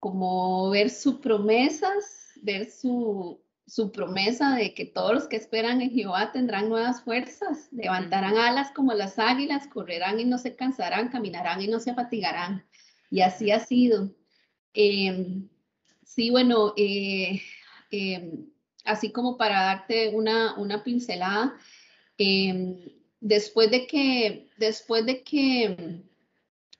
como ver sus promesas, ver su, su promesa de que todos los que esperan en Jehová tendrán nuevas fuerzas, levantarán alas como las águilas, correrán y no se cansarán, caminarán y no se fatigarán. Y así ha sido. Em, sí, bueno, eh, em, así como para darte una, una pincelada, em, después de que, después de que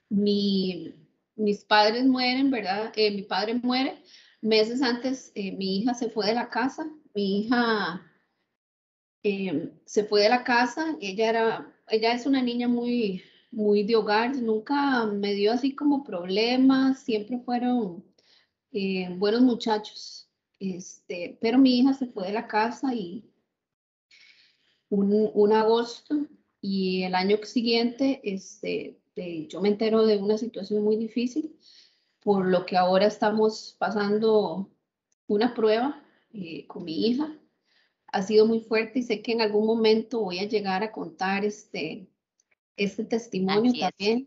mi, mis padres mueren, ¿verdad? Eh, mi padre muere, meses antes eh, mi hija se fue de la casa, mi hija em, se fue de la casa, ella era, ella es una niña muy, muy de hogar, nunca me dio así como problemas, siempre fueron eh, buenos muchachos. Este, pero mi hija se fue de la casa y un, agosto y el año siguiente este, yo me entero de una situación muy difícil, por lo que ahora estamos pasando una prueba eh, con mi hija. Ha sido muy fuerte y sé que en algún momento voy a llegar a contar este, este testimonio también.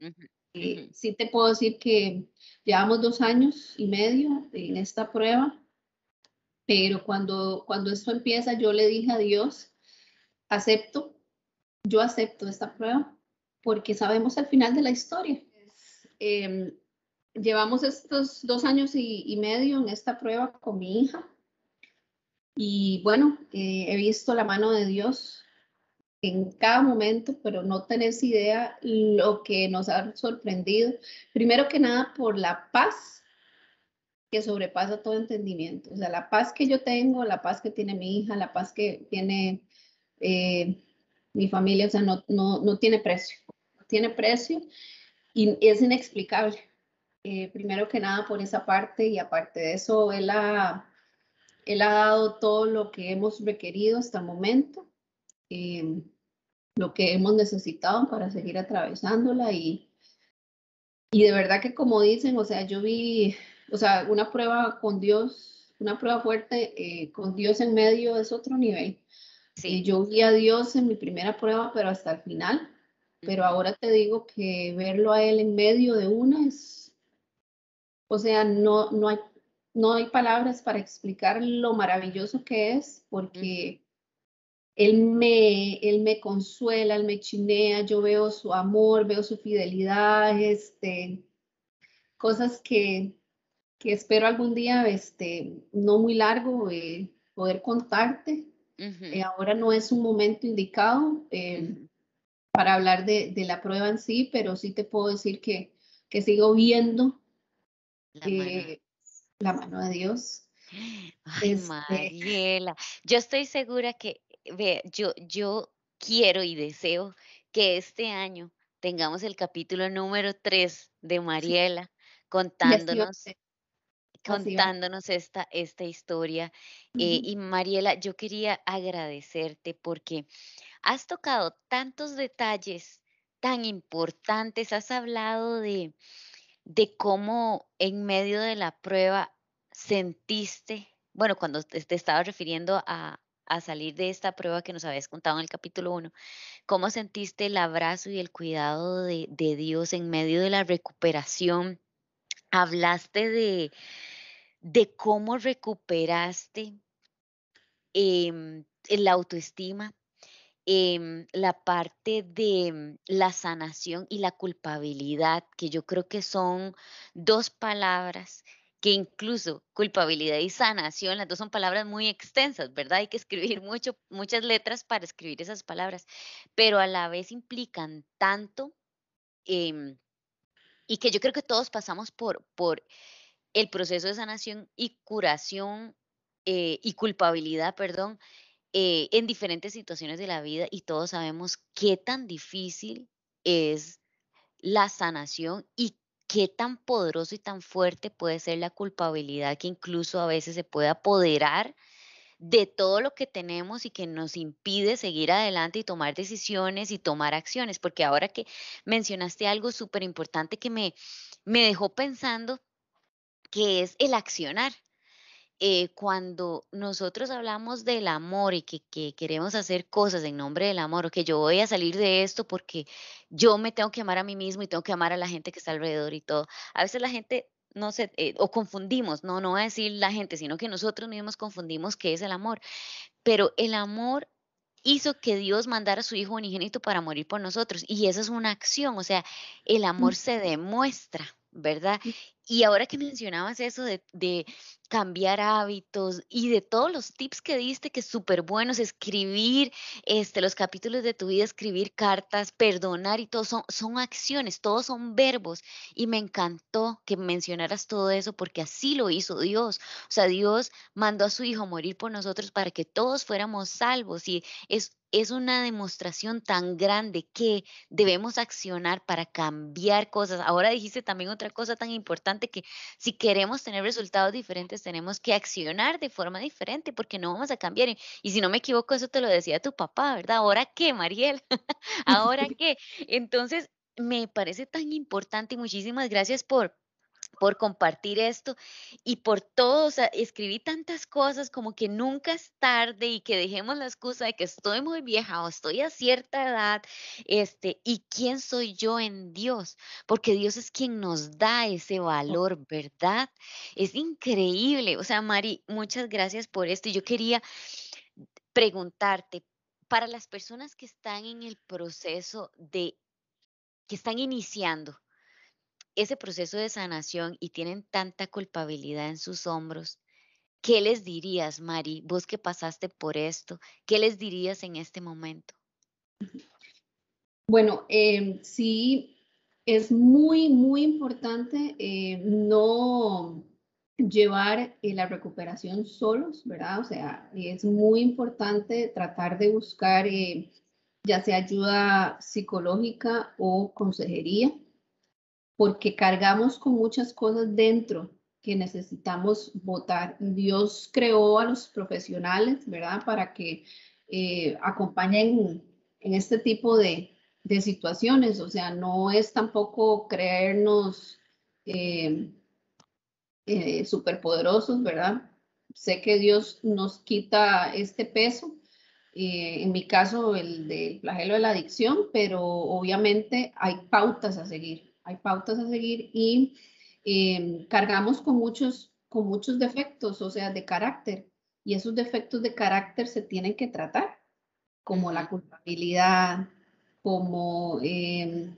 Eh, sí te puedo decir que llevamos dos años y medio en esta prueba pero cuando, cuando esto empieza, yo le dije a Dios, acepto, yo acepto esta prueba, porque sabemos el final de la historia. Em, llevamos estos dos años y, medio en esta prueba con mi hija. Y bueno, eh, he visto la mano de Dios en cada momento, pero no tenés idea lo que nos ha sorprendido. Primero que nada, por la paz que sobrepasa todo entendimiento. O sea, la paz que yo tengo, la paz que tiene mi hija, la paz que tiene eh, mi familia, o sea, no, no, no tiene precio. No tiene precio y es inexplicable. Eh, primero que nada por esa parte y aparte de eso, él ha, él ha dado todo lo que hemos requerido hasta el momento, eh, lo que hemos necesitado para seguir atravesándola y, y de verdad que como dicen, o sea, yo vi, o sea, una prueba con Dios, una prueba fuerte eh, con Dios en medio es otro nivel. Sí. yo vi a Dios en mi primera prueba, pero hasta el final. Pero ahora te digo que verlo a Él en medio de una es o sea, no, no, hay, no hay palabras para explicar lo maravilloso que es, porque él, me, él me consuela, él me chinea, yo veo su amor, veo su fidelidad, este, cosas que, que espero algún día, este, no muy largo, eh, poder contarte. Eh, ahora no es un momento indicado eh, para hablar de, de, la prueba en sí, pero sí te puedo decir que, que sigo viendo la, mano. de Dios. Ay, este Mariela, yo estoy segura que, ve, yo, yo quiero y deseo que este año tengamos el capítulo número 3 de Mariela contándonos, contándonos esta, esta historia. Eh, y Mariela, yo quería agradecerte porque has tocado tantos detalles tan importantes, has hablado de, de cómo en medio de la prueba sentiste, bueno, cuando te, estabas refiriendo a, salir de esta prueba que nos habías contado en el capítulo 1, cómo sentiste el abrazo y el cuidado de, Dios en medio de la recuperación. Hablaste de, de cómo recuperaste em, la autoestima, Em, la parte de mm, la sanación y la culpabilidad, que yo creo que son dos palabras que incluso culpabilidad y sanación, las dos son palabras muy extensas, ¿verdad? Hay que escribir mucho, muchas letras para escribir esas palabras, pero a la vez implican tanto em, y que yo creo que todos pasamos por, por el proceso de sanación y curación eh, y culpabilidad, perdón, eh, en diferentes situaciones de la vida y todos sabemos qué tan difícil es la sanación y qué tan poderoso y tan fuerte puede ser la culpabilidad que incluso a veces se puede apoderar de todo lo que tenemos y que nos impide seguir adelante y tomar decisiones y tomar acciones. Porque ahora que mencionaste algo súper importante que me, me dejó pensando, que es el accionar. Eh, cuando nosotros hablamos del amor y que, queremos hacer cosas en nombre del amor, o que yo voy a salir de esto porque yo me tengo que amar a mí mismo y tengo que amar a la gente que está alrededor y todo. A veces la gente no se, eh, o confundimos, no, no voy a decir la gente, sino que nosotros mismos confundimos qué es el amor. Pero el amor hizo que Dios mandara a su Hijo unigénito para morir por nosotros. Y esa es una acción, o sea, el amor se demuestra, ¿verdad? Y ahora que mencionabas eso de, cambiar hábitos y de todos los tips que diste, que súper buenos, escribir este, los capítulos de tu vida, escribir cartas, perdonar y todo, son, son acciones, todos son verbos. Y me encantó que mencionaras todo eso porque así lo hizo Dios. O sea, Dios mandó a su Hijo morir por nosotros para que todos fuéramos salvos. Y es es una demostración tan grande que debemos accionar para cambiar cosas. Ahora dijiste también otra cosa tan importante que si queremos tener resultados diferentes tenemos que accionar de forma diferente porque no vamos a cambiar. Y si no me equivoco, eso te lo decía tu papá, ¿verdad? ¿Ahora qué, Mariel? ¿Ahora qué? Entonces, me parece tan importante y muchísimas gracias por por compartir esto y por todo, o sea, escribí tantas cosas como que nunca es tarde y que dejemos la excusa de que estoy muy vieja o estoy a cierta edad, este, y quién soy yo en Dios, porque Dios es quien nos da ese valor, ¿verdad? Es increíble, o sea, Mari, muchas gracias por esto. Yo quería preguntarte, para las personas que están en el proceso de, que están iniciando, ese proceso de sanación y tienen tanta culpabilidad en sus hombros, ¿qué les dirías, Mari? Vos que pasaste por esto, ¿qué les dirías en este momento? Bueno, em, sí, es muy, muy importante eh, no llevar eh, la recuperación solos, ¿verdad? O sea, es muy importante tratar de buscar eh, ya sea ayuda psicológica o consejería, porque cargamos con muchas cosas dentro que necesitamos votar. Dios creó a los profesionales, ¿verdad? Para que acompañen en este tipo de, de situaciones, o sea, no es tampoco creernos eh, eh, superpoderosos, ¿verdad? Sé que Dios nos quita este peso, eh, en mi caso el del flagelo de la adicción, pero obviamente hay pautas a seguir, hay pautas a seguir y cargamos con muchos, con muchos defectos, o sea, de carácter, y esos defectos de carácter se tienen que tratar, como la culpabilidad, como em,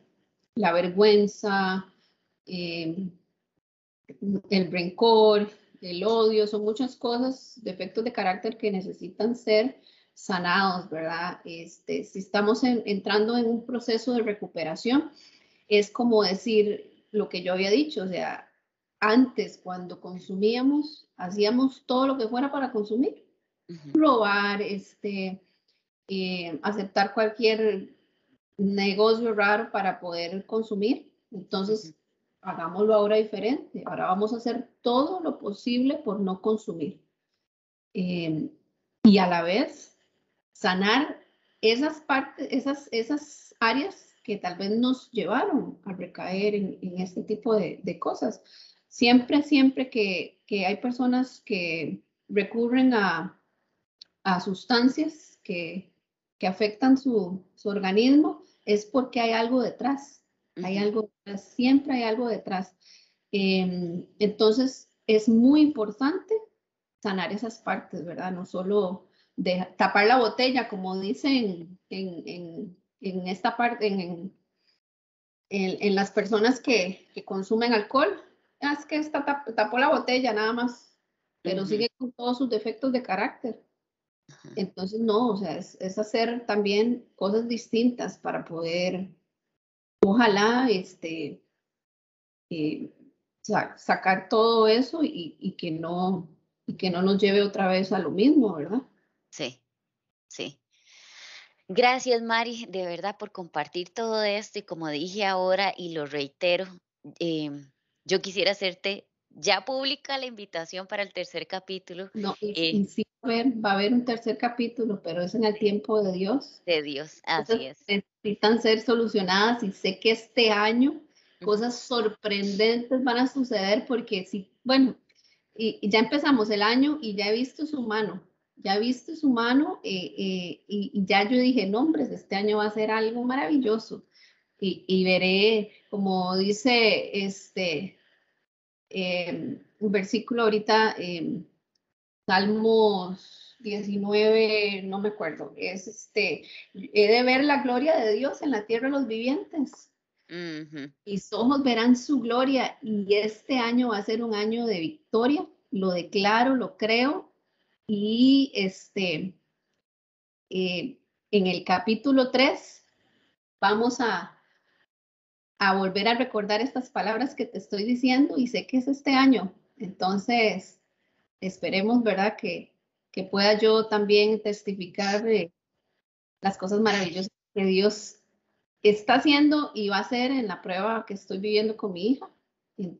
la vergüenza, em, el rencor, el odio, son muchas cosas, defectos de carácter que necesitan ser sanados, ¿verdad? Este, si estamos entrando en un proceso de recuperación, es como decir lo que yo había dicho, o sea, antes cuando consumíamos, hacíamos todo lo que fuera para consumir, robar, este, eh, aceptar cualquier negocio raro para poder consumir. Entonces, hagámoslo ahora diferente. Ahora vamos a hacer todo lo posible por no consumir. Em, y a la vez, sanar esas partes, esas, esas áreas que tal vez nos llevaron a recaer en, este tipo de, cosas. Siempre, siempre que, hay personas que recurren a, sustancias que, que afectan su, su organismo, es porque hay algo detrás. Hay algo siempre hay algo detrás. Em, entonces, es muy importante sanar esas partes, ¿verdad? No solo de tapar la botella, como dicen en, esta parte, en, en, las personas que, consumen alcohol. Ah, es que esta tapó la botella nada más, pero sigue con todos sus defectos de carácter. Entonces, no, o sea, es, hacer también cosas distintas para poder, ojalá, este, eh, sacar todo eso y, que no, y que no nos lleve otra vez a lo mismo, ¿verdad? Sí, sí. Gracias, Mari, de verdad, por compartir todo esto y como dije ahora y lo reitero, em, yo quisiera hacerte ya pública la invitación para el tercer capítulo. No, eh, sí, va a haber un tercer capítulo, pero es en el tiempo de Dios. De Dios, así es. Necesitan ser solucionadas y sé que este año cosas sorprendentes van a suceder porque sí, bueno, y, ya empezamos el año y ya he visto su mano, ya he visto su mano eh, eh, y, ya yo dije, no, hombre, este año va a ser algo maravilloso. Y, y veré, como dice este, eh, un versículo ahorita, eh, Salmos 19, no me acuerdo, es este, he de ver la gloria de Dios en la tierra de los vivientes. Mis ojos verán su gloria y este año va a ser un año de victoria, lo declaro, lo creo y este, eh, en el capítulo 3 vamos a, a volver a recordar estas palabras que te estoy diciendo y sé que es este año. Entonces, esperemos, ¿verdad? Que, que pueda yo también testificar de las cosas maravillosas que Dios está haciendo y va a hacer en la prueba que estoy viviendo con mi hija.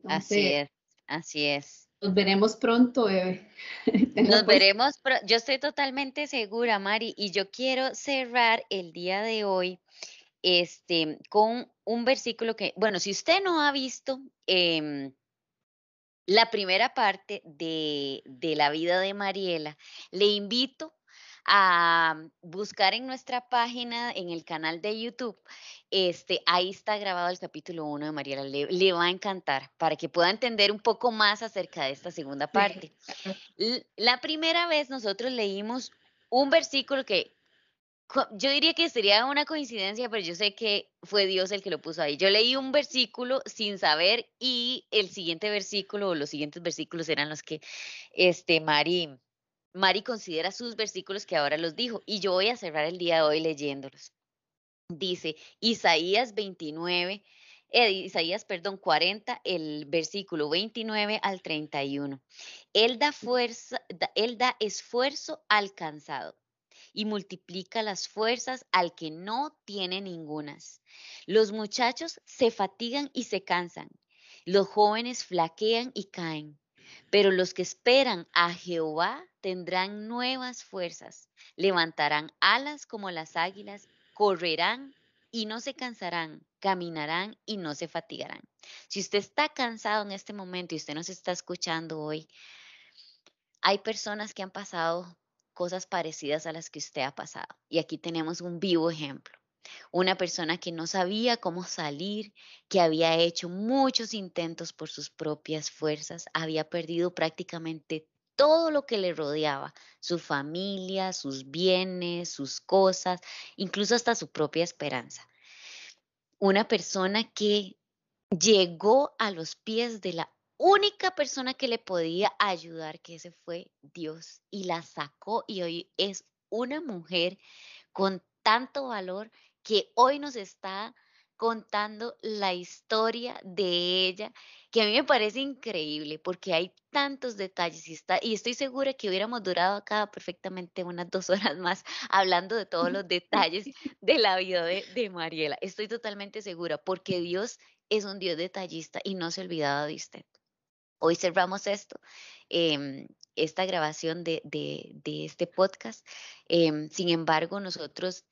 así es, así es. Nos veremos pronto, Eve. Nos veremos, yo estoy totalmente segura, Mari, y yo quiero cerrar el día de hoy este, con un versículo que, bueno, si usted no ha visto em, la primera parte de, de la vida de Mariela, le invito a buscar en nuestra página, en el canal de YouTube, este, ahí está grabado el capítulo 1 de Mariela, le, le, va a encantar para que pueda entender un poco más acerca de esta segunda parte. La primera vez nosotros leímos un versículo que yo diría que sería una coincidencia, pero yo sé que fue Dios el que lo puso ahí. Yo leí un versículo sin saber y el siguiente versículo o los siguientes versículos eran los que este Mari Mari considera sus versículos que ahora los dijo y yo voy a cerrar el día de hoy leyéndolos. Dice Isaías 29 eh, Isaías, perdón, 40, el versículo 29 al 31. Él da fuerza, él da esfuerzo al cansado y multiplica las fuerzas al que no tiene ningunas. Los muchachos se fatigan y se cansan, los jóvenes flaquean y caen, pero los que esperan a Jehová tendrán nuevas fuerzas, levantarán alas como las águilas, correrán y no se cansarán, caminarán y no se fatigarán. Si usted está cansado en este momento y usted nos está escuchando hoy, hay personas que han pasado cosas parecidas a las que usted ha pasado. Y aquí tenemos un vivo ejemplo. Una persona que no sabía cómo salir, que había hecho muchos intentos por sus propias fuerzas, había perdido prácticamente todo lo que le rodeaba, su familia, sus bienes, sus cosas, incluso hasta su propia esperanza. Una persona que llegó a los pies de la única persona que le podía ayudar, que ese fue Dios, y la sacó y hoy es una mujer con tanto valor que hoy nos está contando la historia de ella, que a mí me parece increíble porque hay tantos detalles y, está, y estoy segura que hubiéramos durado acá perfectamente unas dos horas más hablando de todos los detalles de la vida de, de Mariela. Estoy totalmente segura porque Dios es un Dios detallista y no se olvidaba de usted. Hoy cerramos esto, em, esta grabación de, este podcast. Em, sin embargo, nosotros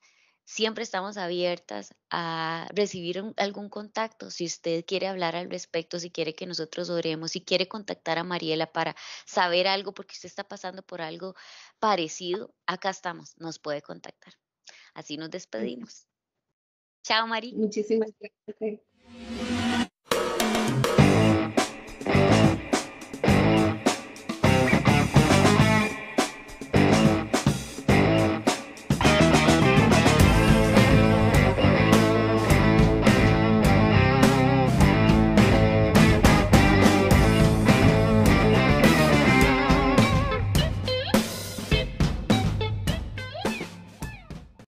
siempre estamos abiertas a recibir algún contacto. Si usted quiere hablar al respecto, si quiere que nosotros oremos, si quiere contactar a Mariela para saber algo, porque usted está pasando por algo parecido, acá estamos, nos puede contactar. Así nos despedimos. Chao, Mari. Muchísimas gracias.